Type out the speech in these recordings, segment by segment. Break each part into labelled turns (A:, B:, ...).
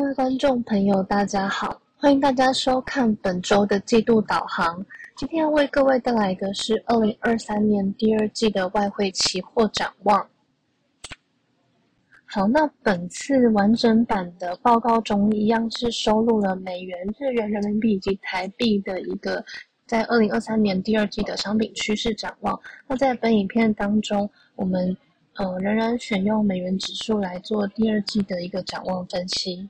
A: 各位观众朋友，大家好，欢迎大家收看本周的季度导航。今天要为各位带来的是二零二三年第二季的外汇期货展望。好，那本次完整版的报告中，一样是收录了美元、日元、人民币以及台币的一个在二零二三年第二季的商品趋势展望。那在本影片当中，我们呃仍然选用美元指数来做第二季的一个展望分析。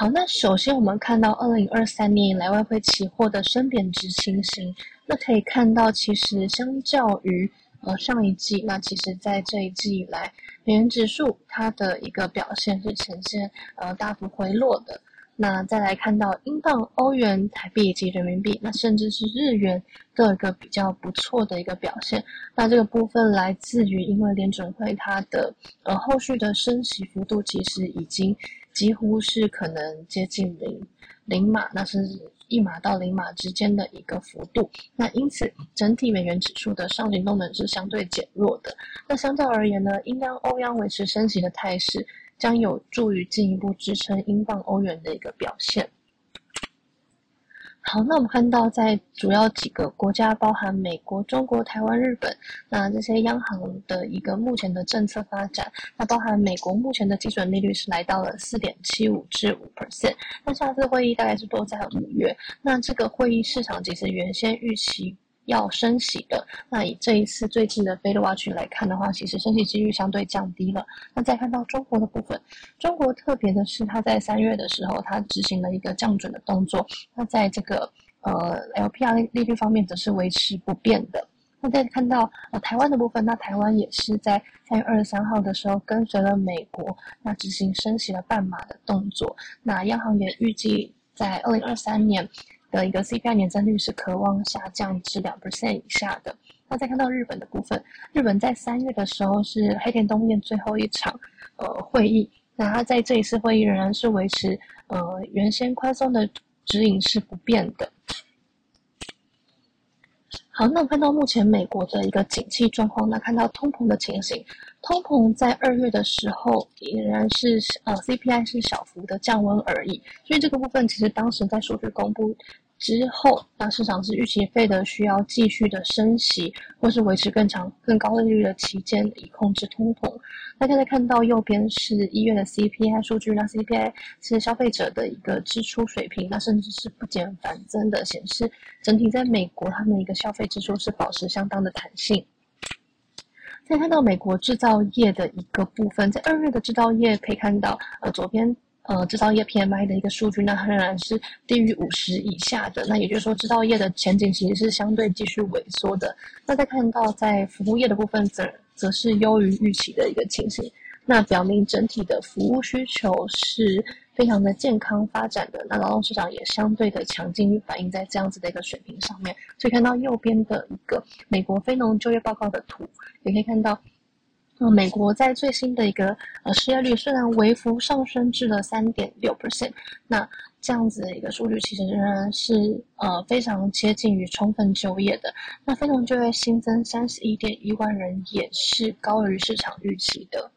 A: 好，那首先我们看到二零二三年以来外汇期货的升贬值情形，那可以看到其实相较于呃上一季，那其实在这一季以来，美元指数它的一个表现是呈现呃大幅回落的。那再来看到英镑、欧元、台币以及人民币，那甚至是日元都有一个比较不错的一个表现。那这个部分来自于因为联准会它的呃后续的升息幅度其实已经。几乎是可能接近零零码，那是一码到零码之间的一个幅度。那因此，整体美元指数的上行动能是相对减弱的。那相较而言呢，英央、欧央维持升息的态势，将有助于进一步支撑英镑、欧元的一个表现。好，那我们看到在主要几个国家，包含美国、中国、台湾、日本，那这些央行的一个目前的政策发展，那包含美国目前的基准利率是来到了四点七五至五 percent，那下次会议大概是都在五月，那这个会议市场其实原先预期。要升息的，那以这一次最近的 Fed Watch 来看的话，其实升息几率相对降低了。那再看到中国的部分，中国特别的是，它在三月的时候，它执行了一个降准的动作。那在这个呃 LPR 利率方面，则是维持不变的。那再看到呃台湾的部分，那台湾也是在三月二十三号的时候，跟随了美国，那执行升息了半码的动作。那央行也预计在二零二三年。的一个 CPI 年增率是渴望下降至两 percent 以下的。那再看到日本的部分，日本在三月的时候是黑田东彦最后一场呃会议，那他在这一次会议仍然是维持呃原先宽松的指引是不变的。好，那我看到目前美国的一个景气状况，那看到通膨的情形，通膨在二月的时候仍然是呃 CPI 是小幅的降温而已，所以这个部分其实当时在数据公布。之后，那市场是预期费的需要继续的升息，或是维持更长、更高利率的期间，以控制通膨。大家可以看到右边是一月的 CPI 数据，那 CPI 是消费者的一个支出水平，那甚至是不减反增的显示，整体在美国他们的一个消费支出是保持相当的弹性。再看到美国制造业的一个部分，在二月的制造业可以看到，呃，左边。呃，制造业 PMI 的一个数据，那仍然是低于五十以下的。那也就是说，制造业的前景其实是相对继续萎缩的。那再看到在服务业的部分，则则是优于预期的一个情形。那表明整体的服务需求是非常的健康发展的。那劳动市场也相对的强劲，反映在这样子的一个水平上面。所以看到右边的一个美国非农就业报告的图，也可以看到。那美国在最新的一个呃失业率虽然微幅上升至了三点六 percent，那这样子的一个数据其实仍然是呃非常接近于充分就业的。那非农就业新增三十一点一万人，也是高于市场预期的。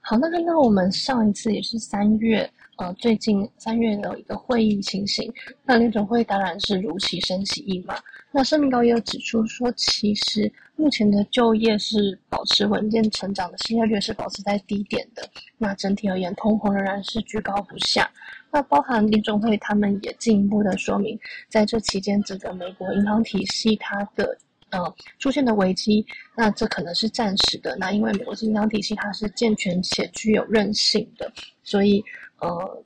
A: 好，那看到我们上一次也是三月，呃，最近三月的一个会议情形，那联准会当然是如期升息一码。那声明稿也有指出说，其实目前的就业是保持稳健成长的，失业率是保持在低点的。那整体而言，通膨仍然是居高不下。那包含联总会他们也进一步的说明，在这期间，整个美国银行体系它的呃出现的危机，那这可能是暂时的。那因为美国银行体系它是健全且具有韧性的，所以呃。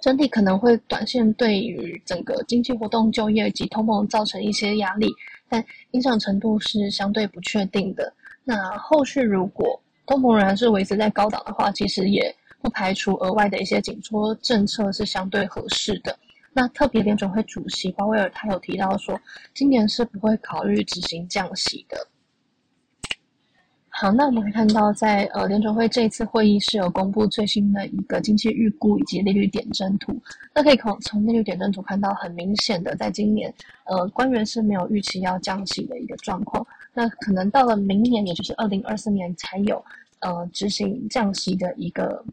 A: 整体可能会短线对于整个经济活动、就业及通膨造成一些压力，但影响程度是相对不确定的。那后续如果通膨仍然是维持在高档的话，其实也不排除额外的一些紧缩政策是相对合适的。那特别联准会主席鲍威尔他有提到说，今年是不会考虑执行降息的。好，那我们可以看到，在呃联准会这一次会议是有公布最新的一个经济预估以及利率点阵图。那可以从从利率点阵图看到，很明显的，在今年，呃，官员是没有预期要降息的一个状况。那可能到了明年，也就是二零二四年才有呃执行降息的一个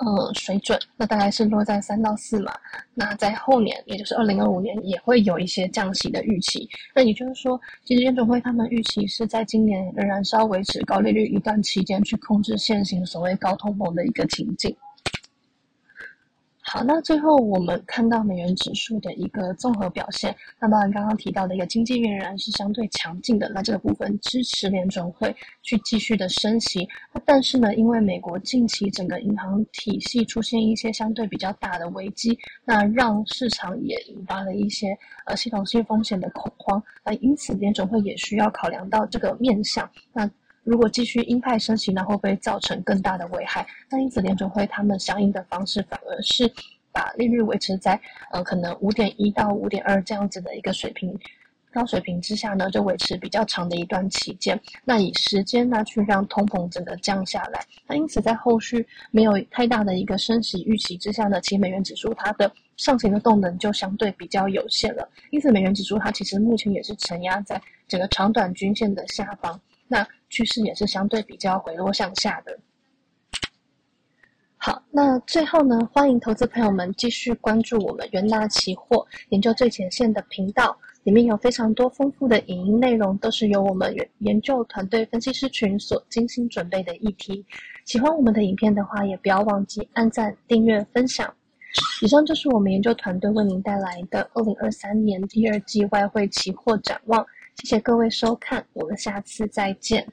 A: 呃水准，那大概是落在三到四嘛。那在后年，也就是二零二五年，也会有一些降息的预期。那也就是说，其实联总会他们预期是在今年仍然是要维持高利率一段期间，去控制现行所谓高通膨的一个情景。好，那最后我们看到美元指数的一个综合表现。那当然，刚刚提到的一个经济仍然是相对强劲的，那这个部分支持联准会去继续的升息。但是呢，因为美国近期整个银行体系出现一些相对比较大的危机，那让市场也引发了一些呃系统性风险的恐慌。那因此，联准会也需要考量到这个面向。那如果继续鹰派升息，那会不会造成更大的危害？那因此联准会他们相应的方式反而是把利率维持在呃可能五点一到五点二这样子的一个水平高水平之下呢，就维持比较长的一段期间。那以时间呢去让通膨整个降下来。那因此在后续没有太大的一个升息预期之下呢，其实美元指数它的上行的动能就相对比较有限了。因此美元指数它其实目前也是承压在整个长短均线的下方。那趋势也是相对比较回落向下的。好，那最后呢，欢迎投资朋友们继续关注我们元大期货研究最前线的频道，里面有非常多丰富的影音内容，都是由我们研研究团队分析师群所精心准备的议题。喜欢我们的影片的话，也不要忘记按赞、订阅、分享。以上就是我们研究团队为您带来的二零二三年第二季外汇期货展望。谢谢各位收看，我们下次再见。